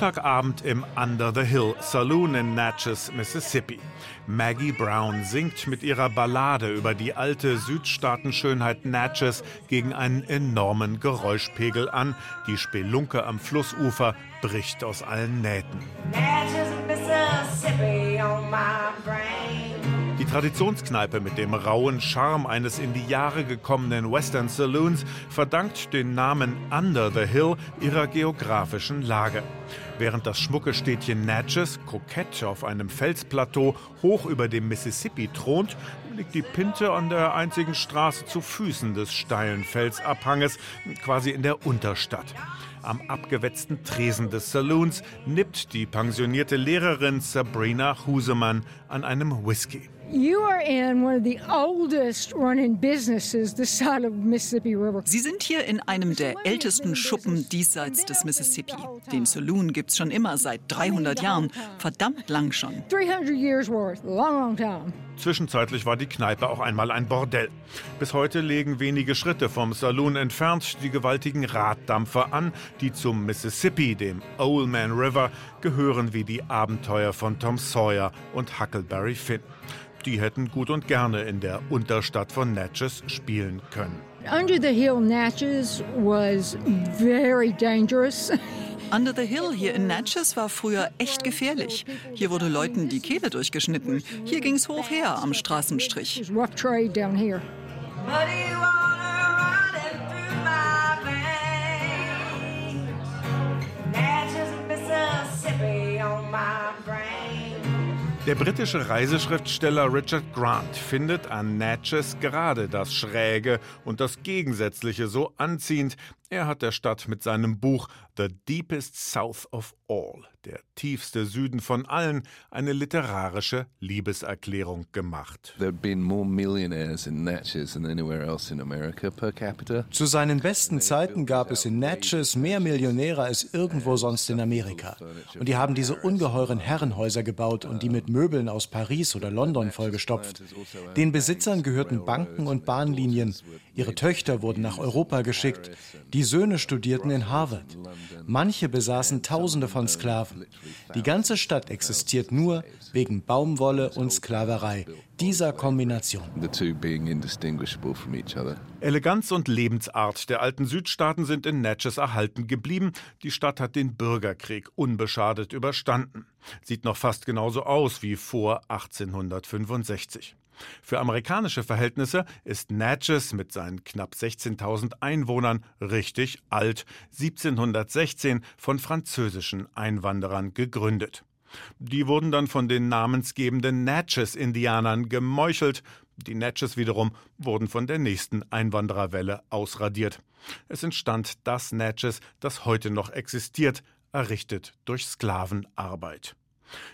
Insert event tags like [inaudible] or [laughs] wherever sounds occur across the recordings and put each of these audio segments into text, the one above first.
Montagabend im Under the Hill Saloon in Natchez, Mississippi. Maggie Brown singt mit ihrer Ballade über die alte Südstaatenschönheit Natchez gegen einen enormen Geräuschpegel an. Die Spelunke am Flussufer bricht aus allen Nähten. Natchez, Mississippi on my brain. Traditionskneipe mit dem rauen Charme eines in die Jahre gekommenen Western Saloons verdankt den Namen Under the Hill ihrer geografischen Lage. Während das schmucke Städtchen Natchez, kokett auf einem Felsplateau hoch über dem Mississippi thront, liegt die Pinte an der einzigen Straße zu Füßen des steilen Felsabhanges, quasi in der Unterstadt. Am abgewetzten Tresen des Saloons nippt die pensionierte Lehrerin Sabrina Husemann an einem Whisky. You are in one of the oldest running businesses this side of Mississippi River. Sie sind hier in einem der ältesten Schuppen diesseits des Mississippi. Den Saloon gibt's schon immer seit 300 Jahren. Verdammt lang schon. 300 years worth, long, long time. Zwischenzeitlich war die Kneipe auch einmal ein Bordell. Bis heute legen wenige Schritte vom Saloon entfernt die gewaltigen Raddampfer an, die zum Mississippi, dem Old Man River, gehören wie die Abenteuer von Tom Sawyer und Huckleberry Finn. Die hätten gut und gerne in der Unterstadt von Natchez spielen können. Under the Hill Natchez was very dangerous. Under the Hill hier in Natchez war früher echt gefährlich. Hier wurde Leuten die Kehle durchgeschnitten. Hier ging's hoch her am Straßenstrich. Rough trade down here. Der britische Reiseschriftsteller Richard Grant findet an Natchez gerade das Schräge und das Gegensätzliche so anziehend. Er hat der Stadt mit seinem Buch The Deepest South of All, der tiefste Süden von allen, eine literarische Liebeserklärung gemacht. Zu seinen besten Zeiten gab es in Natchez mehr Millionäre als irgendwo sonst in Amerika. Und die haben diese ungeheuren Herrenhäuser gebaut und die mit Möbeln aus Paris oder London vollgestopft. Den Besitzern gehörten Banken und Bahnlinien. Ihre Töchter wurden nach Europa geschickt. Die Söhne studierten in Harvard. Manche besaßen Tausende von Sklaven. Die ganze Stadt existiert nur wegen Baumwolle und Sklaverei. Dieser Kombination. Eleganz und Lebensart der alten Südstaaten sind in Natchez erhalten geblieben. Die Stadt hat den Bürgerkrieg unbeschadet überstanden. Sieht noch fast genauso aus wie vor 1865. Für amerikanische Verhältnisse ist Natchez mit seinen knapp 16.000 Einwohnern richtig alt, 1716 von französischen Einwanderern gegründet. Die wurden dann von den namensgebenden Natchez-Indianern gemeuchelt. Die Natchez wiederum wurden von der nächsten Einwandererwelle ausradiert. Es entstand das Natchez, das heute noch existiert, errichtet durch Sklavenarbeit.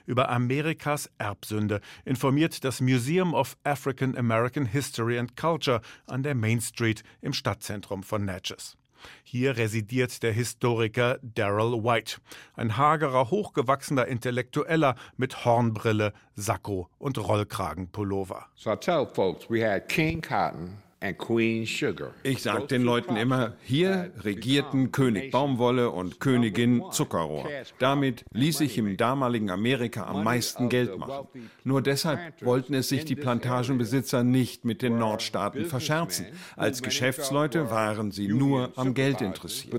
Über Amerikas Erbsünde informiert das Museum of African American History and Culture an der Main Street im Stadtzentrum von Natchez. Hier residiert der Historiker Darrell White, ein hagerer, hochgewachsener Intellektueller mit Hornbrille, Sakko und Rollkragenpullover. So I tell folks we had King Cotton. Ich sag den Leuten immer, hier regierten König Baumwolle und Königin Zuckerrohr. Damit ließ sich im damaligen Amerika am meisten Geld machen. Nur deshalb wollten es sich die Plantagenbesitzer nicht mit den Nordstaaten verscherzen. Als Geschäftsleute waren sie nur am Geld interessiert.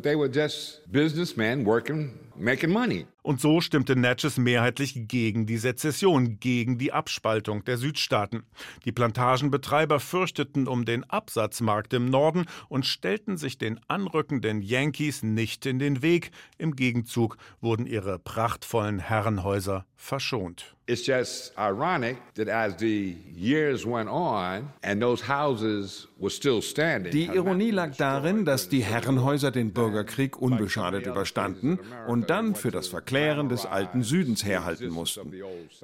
Making money. Und so stimmte Natchez mehrheitlich gegen die Sezession, gegen die Abspaltung der Südstaaten. Die Plantagenbetreiber fürchteten um den Absatzmarkt im Norden und stellten sich den anrückenden Yankees nicht in den Weg. Im Gegenzug wurden ihre prachtvollen Herrenhäuser verschont. It's just ironic that as the years went on and those houses were still standing. Die Ironie lag darin, dass die Herrenhäuser den Bürgerkrieg unbeschadet überstanden und dann für das Verklären des alten Südens herhalten mussten.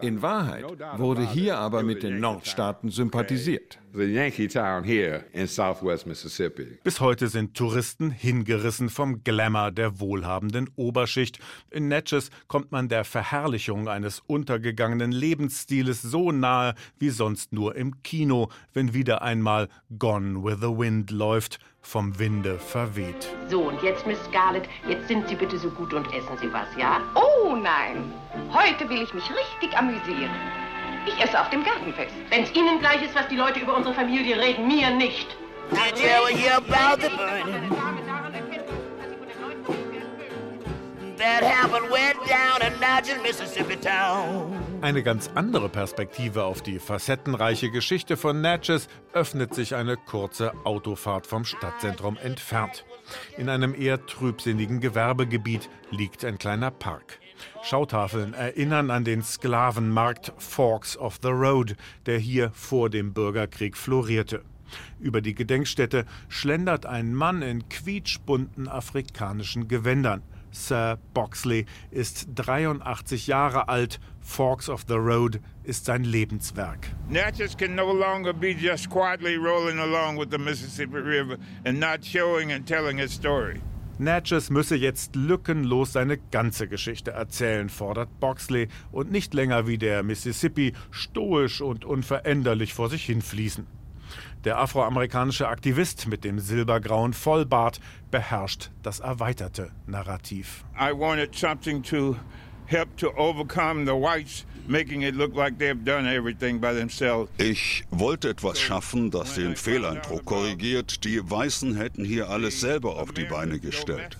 In Wahrheit wurde hier aber mit den Nordstaaten sympathisiert. The Yankee town here in southwest Mississippi. Bis heute sind Touristen hingerissen vom Glamour der wohlhabenden Oberschicht. In Natchez kommt man der Verherrlichung eines untergegangenen Lebensstiles so nahe wie sonst nur im Kino, wenn wieder einmal Gone with the Wind läuft, vom Winde verweht. So, und jetzt, Miss Scarlett, jetzt sind Sie bitte so gut und essen Sie was, ja? Oh nein, heute will ich mich richtig amüsieren. Ich esse auf dem Gartenfest. Wenn's Ihnen gleich ist, was die Leute über unsere Familie reden, mir nicht. I tell you about the burning Eine ganz andere Perspektive auf die facettenreiche Geschichte von Natchez öffnet sich eine kurze Autofahrt vom Stadtzentrum entfernt. In einem eher trübsinnigen Gewerbegebiet liegt ein kleiner Park. Schautafeln erinnern an den Sklavenmarkt Forks of the Road, der hier vor dem Bürgerkrieg florierte. Über die Gedenkstätte schlendert ein Mann in quietschbunten afrikanischen Gewändern. Sir Boxley ist 83 Jahre alt. Forks of the Road ist sein Lebenswerk. Natchez can no longer be just quietly rolling along with the Mississippi River and not showing and telling its story. Natchez müsse jetzt lückenlos seine ganze Geschichte erzählen, fordert Boxley, und nicht länger wie der Mississippi stoisch und unveränderlich vor sich hinfließen. Der afroamerikanische Aktivist mit dem silbergrauen Vollbart beherrscht das erweiterte Narrativ. I wanted something to help to overcome the whites making it look like they've done everything by themselves. Ich wollte etwas schaffen, das den Fehleindruck korrigiert, die Weißen hätten hier alles selber auf die Beine gestellt.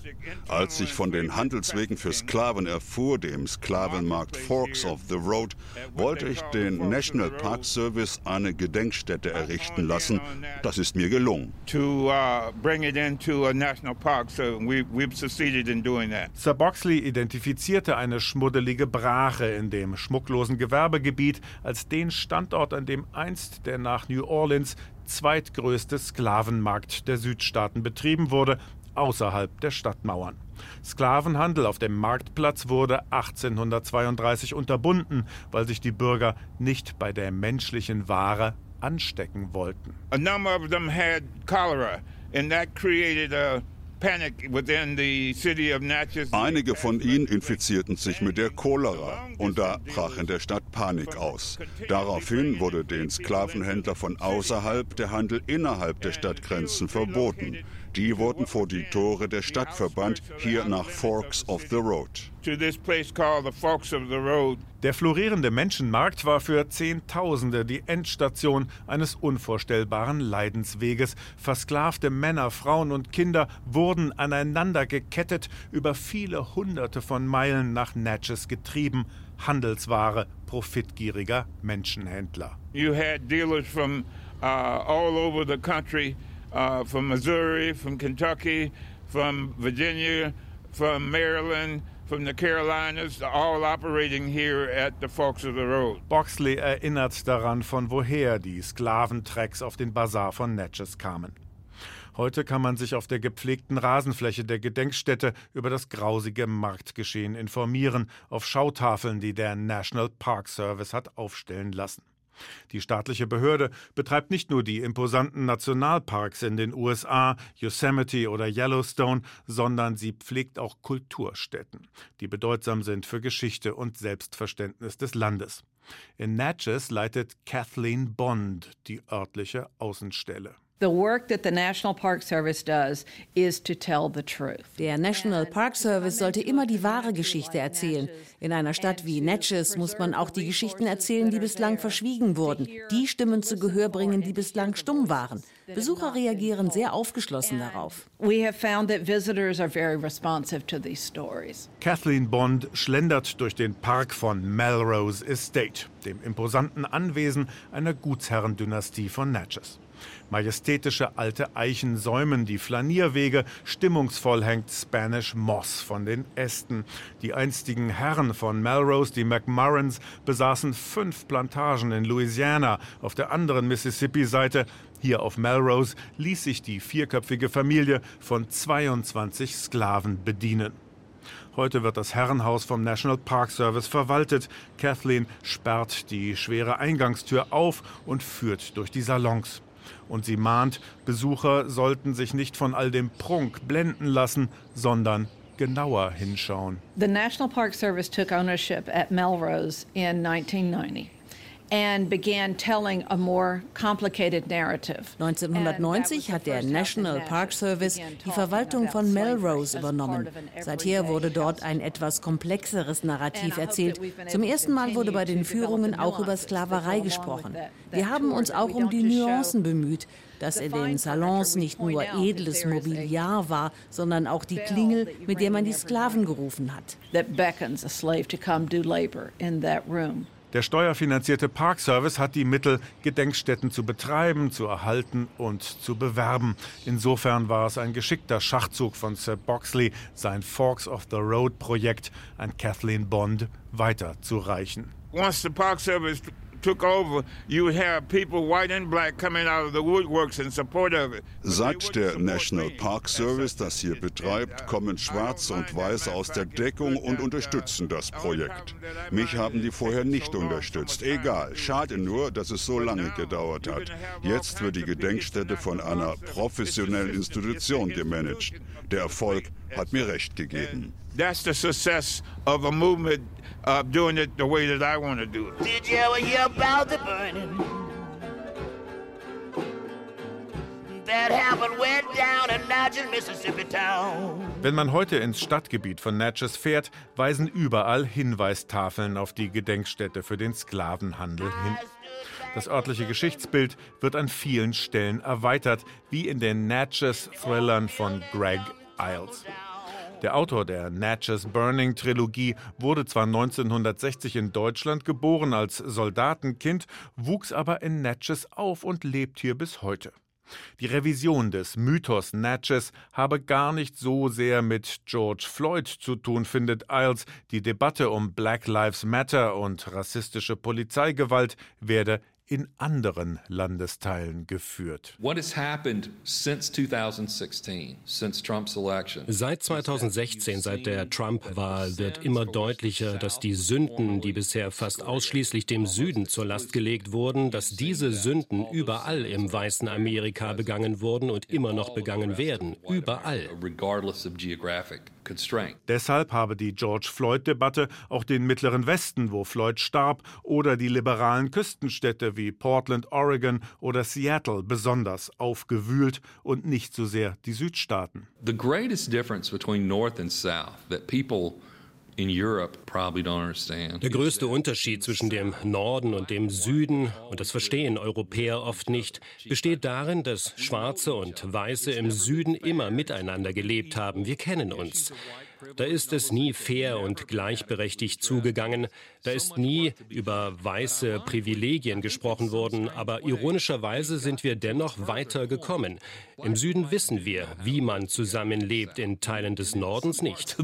Als ich von den Handelswegen für Sklaven erfuhr, dem Sklavenmarkt Forks of the Road, wollte ich den National Park Service eine Gedenkstätte errichten lassen. Das ist mir gelungen. To uh, bring it into a national park, so we, we've succeeded in doing that. Sir Boxley identifizierte eine schmuddelige Brache in dem schmucklosen Gewerbegebiet als den Standort, an dem einst der nach New Orleans zweitgrößte Sklavenmarkt der Südstaaten betrieben wurde, außerhalb der Stadtmauern. Sklavenhandel auf dem Marktplatz wurde 1832 unterbunden, weil sich die Bürger nicht bei der menschlichen Ware anstecken wollten. A number of them had cholera, and that created a Einige von ihnen infizierten sich mit der Cholera und da brach in der Stadt Panik aus. Daraufhin wurde den Sklavenhändler von außerhalb der Handel innerhalb der Stadtgrenzen verboten. Die wurden vor die Tore der Stadt verbannt, hier nach Forks of the Road. To this place called the Forks of the Road. Der florierende Menschenmarkt war für Zehntausende die Endstation eines unvorstellbaren Leidensweges. Versklavte Männer, Frauen und Kinder wurden aneinander gekettet, über viele Hunderte von Meilen nach Natchez getrieben. Handelsware profitgieriger Menschenhändler. You had dealers from uh, all over the country, uh, from Missouri, from Kentucky, from Virginia, from Maryland, from the Carolinas, all operating here at the Forks of the Road. Boxley erinnert daran, von woher die Sklaventrecks auf den Bazar von Natchez kamen. Heute kann man sich auf der gepflegten Rasenfläche der Gedenkstätte über das grausige Marktgeschehen informieren, auf Schautafeln, die der National Park Service hat aufstellen lassen. Die staatliche Behörde betreibt nicht nur die imposanten Nationalparks in den USA, Yosemite oder Yellowstone, sondern sie pflegt auch Kulturstätten, die bedeutsam sind für Geschichte und Selbstverständnis des Landes. In Natchez leitet Kathleen Bond die örtliche Außenstelle. The work that the National Park Service does is to tell the truth. Der National Park Service sollte immer die wahre Geschichte erzählen. In einer Stadt wie Natchez muss man auch die Geschichten erzählen, die bislang verschwiegen wurden, die Stimmen zu Gehör bringen, die bislang stumm waren. Besucher reagieren sehr aufgeschlossen darauf. We have found that visitors are very responsive to these stories. Kathleen Bond schlendert durch den Park von Melrose Estate. dem imposanten Anwesen einer Gutsherrendynastie von Natchez. Majestätische alte Eichen säumen die Flanierwege, stimmungsvoll hängt Spanish Moss von den Ästen. Die einstigen Herren von Melrose, die McMurrans, besaßen fünf Plantagen in Louisiana. Auf der anderen Mississippi-Seite, hier auf Melrose, ließ sich die vierköpfige Familie von 22 Sklaven bedienen. Heute wird das Herrenhaus vom National Park Service verwaltet. Kathleen sperrt die schwere Eingangstür auf und führt durch die Salons. Und sie mahnt, Besucher sollten sich nicht von all dem Prunk blenden lassen, sondern genauer hinschauen. The National Park Service took ownership at Melrose in 1990. And began telling a more complicated narrative. 1990 hat der National Park Service die Verwaltung von Melrose übernommen. Seither wurde dort ein etwas komplexeres Narrativ erzählt. Zum ersten Mal wurde bei den Führungen auch über Sklaverei gesprochen. Wir haben uns auch um die Nuancen bemüht, dass in den Salons nicht nur edles Mobiliar war, sondern auch die Klingel, mit der man die Sklaven gerufen hat. That beckons a slave to come do labor in that room. Der steuerfinanzierte Parkservice hat die Mittel, Gedenkstätten zu betreiben, zu erhalten und zu bewerben. Insofern war es ein geschickter Schachzug von Sir Boxley, sein Forks of the Road Projekt an Kathleen Bond weiterzureichen. Once the Park Service Seit der National Park Service das hier betreibt, kommen Schwarze und Weiße aus der Deckung und unterstützen das Projekt. Mich haben die vorher nicht unterstützt. Egal, schade nur, dass es so lange gedauert hat. Jetzt wird die Gedenkstätte von einer professionellen Institution gemanagt. Der Erfolg hat mir recht gegeben. That's the success of a movement of doing it the way that I want to do it. Did you ever hear about the burning? That happened way down in Natchez, Mississippi town. Wenn man heute ins Stadtgebiet von Natchez fährt, weisen überall Hinweistafeln auf die Gedenkstätte für den Sklavenhandel hin. Das örtliche Geschichtsbild wird an vielen Stellen erweitert, wie in den Natchez-Thrillern von Greg Iles. Der Autor der Natchez Burning Trilogie wurde zwar 1960 in Deutschland geboren als Soldatenkind, wuchs aber in Natchez auf und lebt hier bis heute. Die Revision des Mythos Natchez habe gar nicht so sehr mit George Floyd zu tun, findet Iles. Die Debatte um Black Lives Matter und rassistische Polizeigewalt werde in anderen Landesteilen geführt. What has happened since 2016, since Trump's election? Seit 2016, seit der Trump-Wahl, wird immer deutlicher, dass die Sünden, die bisher fast ausschließlich dem Süden zur Last gelegt wurden, dass diese Sünden überall im weißen Amerika begangen wurden und immer noch begangen werden. Überall. Deshalb habe die George Floyd-Debatte auch den Mittleren Westen, wo Floyd starb, oder die liberalen Küstenstädte wie Portland, Oregon oder Seattle besonders aufgewühlt und nicht so sehr die Südstaaten. The greatest difference between North and South that people Der größte Unterschied zwischen dem Norden und dem Süden, und das verstehen Europäer oft nicht, besteht darin, dass Schwarze und Weiße im Süden immer miteinander gelebt haben. Wir kennen uns. Da ist es nie fair und gleichberechtigt zugegangen. Da ist nie über weiße Privilegien gesprochen worden. Aber ironischerweise sind wir dennoch weiter gekommen. Im Süden wissen wir, wie man zusammenlebt, in Teilen des Nordens nicht.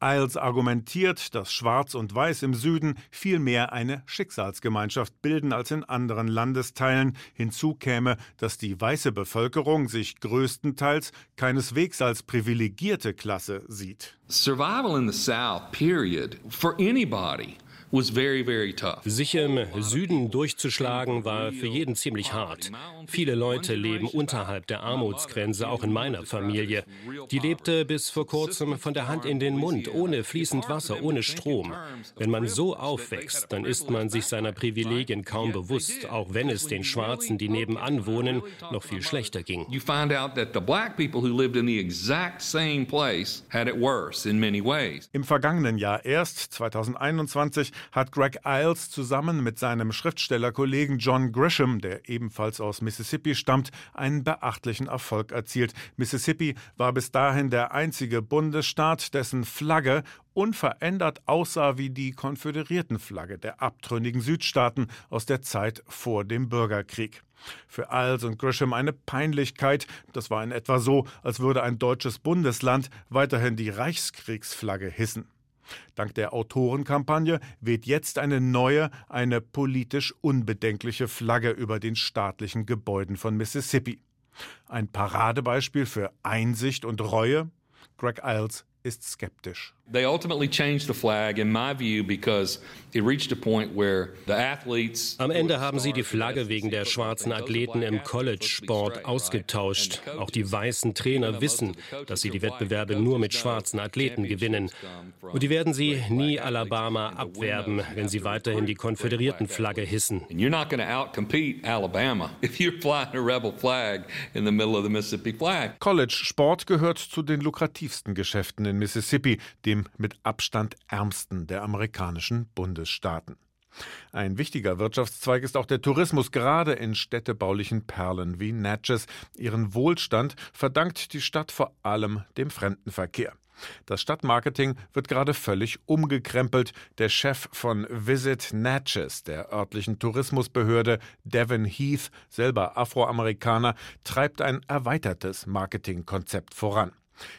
Iles argumentiert, dass Schwarz und Weiß im Süden viel mehr eine Schicksalsgemeinschaft bilden als in anderen Landesteilen. Hinzu käme, dass die weiße Bevölkerung sich größtenteils keineswegs als privilegierte Klasse sieht. Survival in the South, period, for anybody was very, very tough. Sich im Süden durchzuschlagen war für jeden ziemlich hart. Viele Leute leben unterhalb der Armutsgrenze, auch in meiner Familie. Die lebte bis vor kurzem von der Hand in den Mund, ohne fließend Wasser, ohne Strom. Wenn man so aufwächst, dann ist man sich seiner Privilegien kaum bewusst, auch wenn es den Schwarzen, die nebenan wohnen, noch viel schlechter ging. You find out that the black people who lived in the exact same place had it worse in many ways. Im vergangenen Jahr erst, 2021, hat Greg Iles zusammen mit seinem Schriftstellerkollegen John Grisham, der ebenfalls aus Mississippi stammt, einen beachtlichen Erfolg erzielt. Mississippi war bis dahin der einzige Bundesstaat, dessen Flagge unverändert aussah wie die Konföderiertenflagge der abtrünnigen Südstaaten aus der Zeit vor dem Bürgerkrieg. Für Iles und Grisham eine Peinlichkeit. Das war in etwa so, als würde ein deutsches Bundesland weiterhin die Reichskriegsflagge hissen. Dank der Autorenkampagne weht jetzt eine neue, eine politisch unbedenkliche Flagge über den staatlichen Gebäuden von Mississippi. Ein Paradebeispiel für Einsicht und Reue? Greg Iles ist skeptisch. They ultimately changed the flag, in my view, because it reached a point where the athletes. Am Ende haben sie die Flagge wegen der schwarzen Athleten im College-Sport ausgetauscht. Auch die weißen Trainer wissen, dass sie die Wettbewerbe nur mit schwarzen Athleten gewinnen. Und die werden sie nie Alabama abwerben, wenn sie weiterhin die Konföderiertenflagge hissen. You're not going to outcompete Alabama [laughs] if you're flying a rebel flag in the middle of the Mississippi flag. College-Sport gehört zu den lukrativsten Geschäften in Mississippi, dem mit Abstand ärmsten der amerikanischen Bundesstaaten. Ein wichtiger Wirtschaftszweig ist auch der Tourismus, gerade in städtebaulichen Perlen wie Natchez. Ihren Wohlstand verdankt die Stadt vor allem dem Fremdenverkehr. Das Stadtmarketing wird gerade völlig umgekrempelt. Der Chef von Visit Natchez, der örtlichen Tourismusbehörde, Devin Heath, selber Afroamerikaner, treibt ein erweitertes Marketingkonzept voran.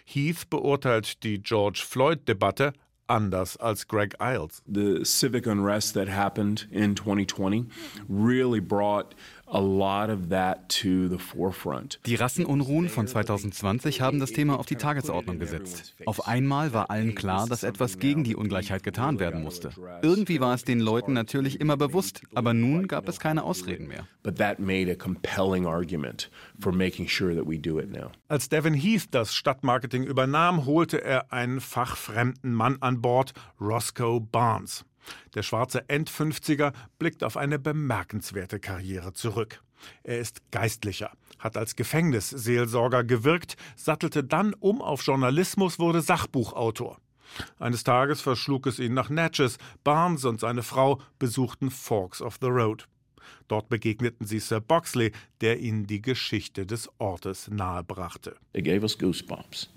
Heath beurteilt die George Floyd-Debatte anders als Greg Iles. The civic unrest that happened in 2020 really brought a lot of that to the forefront. Die Rassenunruhen von 2020 haben das Thema auf die Tagesordnung gesetzt. Auf einmal war allen klar, dass etwas gegen die Ungleichheit getan werden musste. Irgendwie war es den Leuten natürlich immer bewusst, aber nun gab es keine Ausreden mehr. But that made a compelling argument for making sure that we do it now. Als Devin Heath das Stadtmarketing übernahm, holte er einen fachfremden Mann an Bord, Roscoe Barnes. Der schwarze End-50er blickt auf eine bemerkenswerte Karriere zurück. Er ist Geistlicher, hat als Gefängnisseelsorger gewirkt, sattelte dann um auf Journalismus, wurde Sachbuchautor. Eines Tages verschlug es ihn nach Natchez. Barnes und seine Frau besuchten Forks of the Road. Dort begegneten sie Sir Boxley, der ihnen die Geschichte des Ortes nahebrachte. It gave us goosebumps.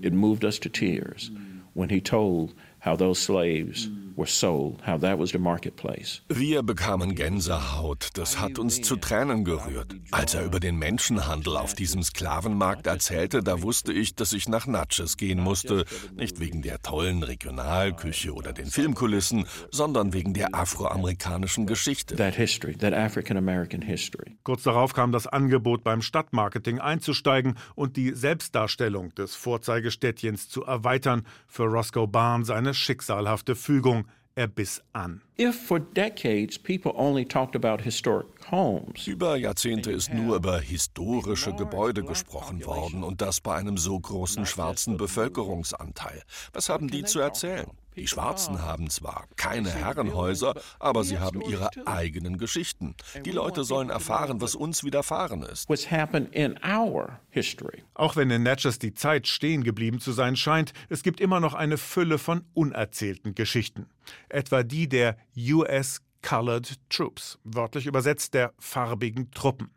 It moved us to tears when he told how those slaves were sold, how that was the marketplace. Wir bekamen Gänsehaut. Das hat uns zu Tränen gerührt. Als er über den Menschenhandel auf diesem Sklavenmarkt erzählte, da wusste ich, dass ich nach Natchez gehen musste. Nicht wegen der tollen Regionalküche oder den Filmkulissen, sondern wegen der afroamerikanischen Geschichte. That history, that African American history. Kurz darauf kam das Angebot, beim Stadtmarketing einzusteigen und die Selbstdarstellung des Vorzeigestädtchens zu erweitern. Für Roscoe Barnes eine schicksalhafte Fügung. Er biss an. If for decades people only talked about historic homes, Über Jahrzehnte ist nur über historische Gebäude gesprochen worden und das bei einem so großen schwarzen Bevölkerungsanteil. Was haben die zu erzählen? Die Schwarzen haben zwar keine Herrenhäuser, aber sie haben ihre eigenen Geschichten. Die Leute sollen erfahren, was uns widerfahren ist. what's happened in our history. Auch wenn in Natchez die Zeit stehen geblieben zu sein scheint, es gibt immer noch eine Fülle von unerzählten Geschichten. Etwa die der US Colored Troops, wörtlich übersetzt der farbigen Truppen.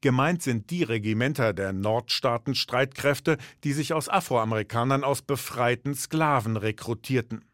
Gemeint sind die Regimenter der Nordstaaten-Streitkräfte, die sich aus Afroamerikanern aus befreiten Sklaven rekrutierten.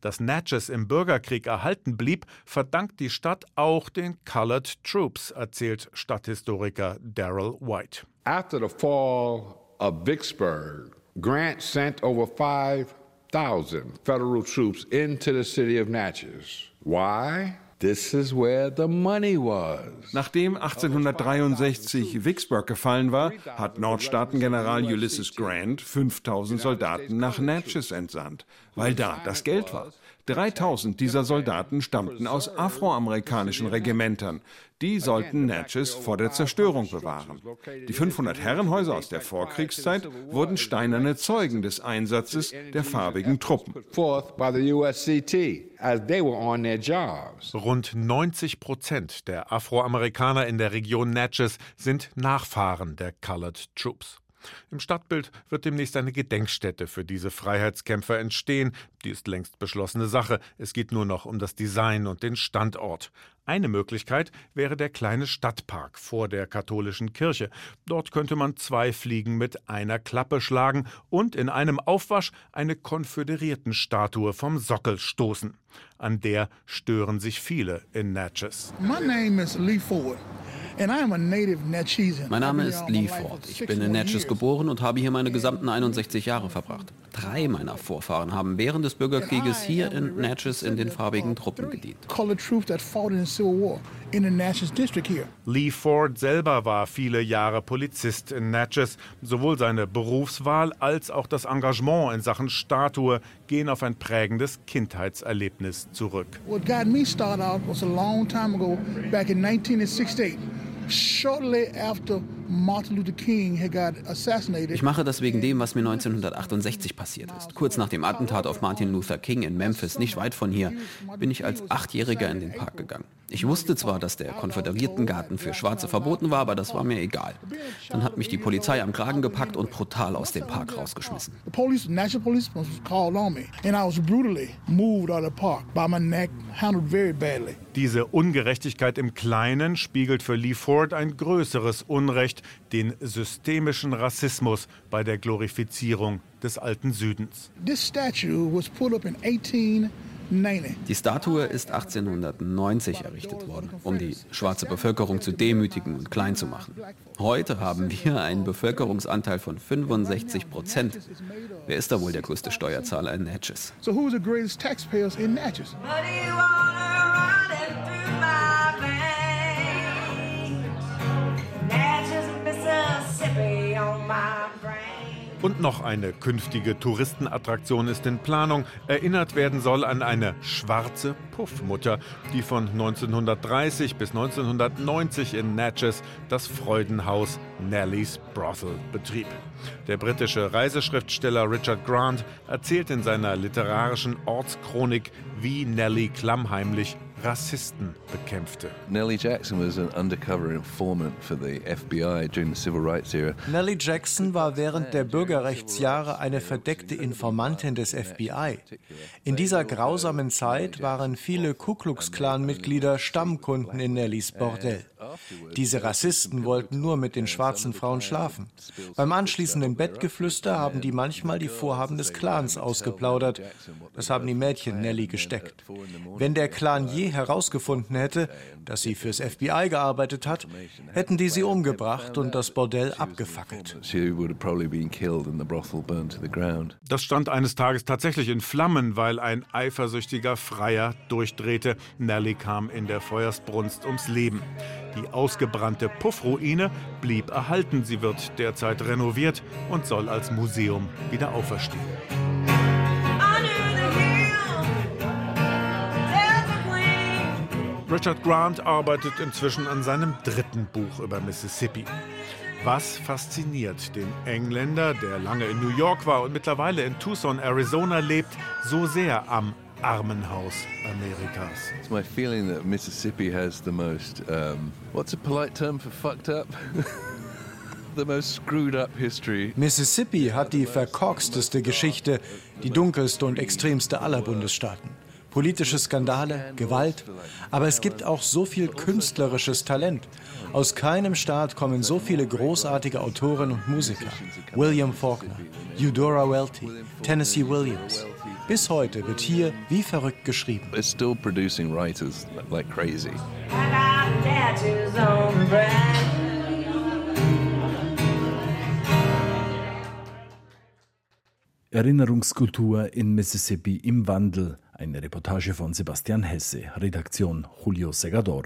Dass Natchez im Bürgerkrieg erhalten blieb, verdankt die Stadt auch den Colored Troops, erzählt Stadthistoriker Daryl White. After the fall of Vicksburg, Grant sent over 5,000 federal troops into the city of Natchez. Why? This is where the money was. Nachdem 1863 Vicksburg gefallen war, hat Nordstaatengeneral Ulysses Grant 5000 Soldaten nach Natchez entsandt, weil da das Geld war. 3000 dieser Soldaten stammten aus afroamerikanischen Regimentern. Die sollten Natchez vor der Zerstörung bewahren. Die 500 Herrenhäuser aus der Vorkriegszeit wurden steinerne Zeugen des Einsatzes der farbigen Truppen. Rund 90 Prozent der Afroamerikaner in der Region Natchez sind Nachfahren der Colored Troops. Im Stadtbild wird demnächst eine Gedenkstätte für diese Freiheitskämpfer entstehen. Die ist längst beschlossene Sache. Es geht nur noch um das Design und den Standort. Eine Möglichkeit wäre der kleine Stadtpark vor der katholischen Kirche. Dort könnte man zwei Fliegen mit einer Klappe schlagen und in einem Aufwasch eine Konföderiertenstatue vom Sockel stoßen. An der stören sich viele in Natchez. My name is Lee Ford. And I am a native Natchezian. Mein Name ist Lee Ford. Ich bin in Natchez geboren und habe hier meine gesamten 61 Jahre verbracht. Drei meiner Vorfahren haben während des Bürgerkrieges hier in Natchez in den farbigen Truppen gedient. Colored troops that fought in the Civil War in the Natchez district here. Lee Ford selber war viele Jahre Polizist in Natchez. Sowohl seine Berufswahl als auch das Engagement in Sachen Statue gehen auf ein prägendes Kindheitserlebnis zurück. What got me started out was a long time ago, back in 1968. Shortly after Martin Luther King had got assassinated. Ich mache das wegen dem, was mir 1968 passiert ist. Kurz nach dem Attentat auf Martin Luther King in Memphis, nicht weit von hier, bin ich als Achtjähriger in den Park gegangen. Ich wusste zwar, dass der Konföderiertengarten für Schwarze verboten war, aber das war mir egal. Dann hat mich die Polizei am Kragen gepackt und brutal aus dem Park rausgeschmissen. The police, national police was called on me, and I was brutally moved out of the park by my neck, handled very badly. Diese Ungerechtigkeit im Kleinen spiegelt für Lee Ford ein größeres Unrecht, den systemischen Rassismus bei der Glorifizierung des alten Südens. This statue was put up in 1890. Die Statue ist 1890 errichtet worden, um die schwarze Bevölkerung zu demütigen und klein zu machen. Heute haben wir einen Bevölkerungsanteil von 65 Prozent. Wer ist da wohl der größte Steuerzahler in Natchez? So who's the greatest taxpayers in Natchez? Und noch eine künftige Touristenattraktion ist in Planung. Erinnert werden soll an eine schwarze Puffmutter, die von 1930 bis 1990 in Natchez das Freudenhaus Nellies Brothel betrieb. Der britische Reiseschriftsteller Richard Grant erzählt in seiner literarischen Ortschronik, wie Nellie klammheimlich Rassisten bekämpfte. Nellie Jackson was an undercover informant for the FBI during the civil rights era. Nellie Jackson war während der Bürgerrechtsjahre eine verdeckte Informantin des FBI. In dieser grausamen Zeit waren viele Ku Klux Klan-Mitglieder Stammkunden in Nellies Bordell. Diese Rassisten wollten nur mit den schwarzen Frauen schlafen. Beim anschließenden Bettgeflüster haben die manchmal die Vorhaben des Clans ausgeplaudert. Das haben die Mädchen Nellie gesteckt. Wenn der Clan je herausgefunden hätte, dass sie fürs FBI gearbeitet hat, hätten die sie umgebracht und das Bordell abgefackelt. Das stand eines Tages tatsächlich in Flammen, weil ein eifersüchtiger Freier durchdrehte. Nellie kam in der Feuersbrunst ums Leben. Die ausgebrannte Puffruine blieb erhalten. Sie wird derzeit renoviert und soll als Museum wieder auferstehen. Richard Grant arbeitet inzwischen an seinem dritten Buch über Mississippi. Was fasziniert den Engländer, der lange in New York war und mittlerweile in Tucson, Arizona lebt, so sehr am Armenhaus Amerikas? It's my feeling that Mississippi has the most, um, what's a polite term for fucked up? [laughs] the most screwed up history. Mississippi hat die verkorksteste Geschichte, die dunkelste und extremste aller Bundesstaaten. Politische Skandale, Gewalt, aber es gibt auch so viel künstlerisches Talent. Aus keinem Staat kommen so viele großartige Autoren und Musiker. William Faulkner, Eudora Welty, Tennessee Williams. Bis heute wird hier wie verrückt geschrieben. It's still producing writers like crazy. Erinnerungskultur in Mississippi im Wandel. Eine Reportage von Sebastian Hesse, Redaktion Julio Segador.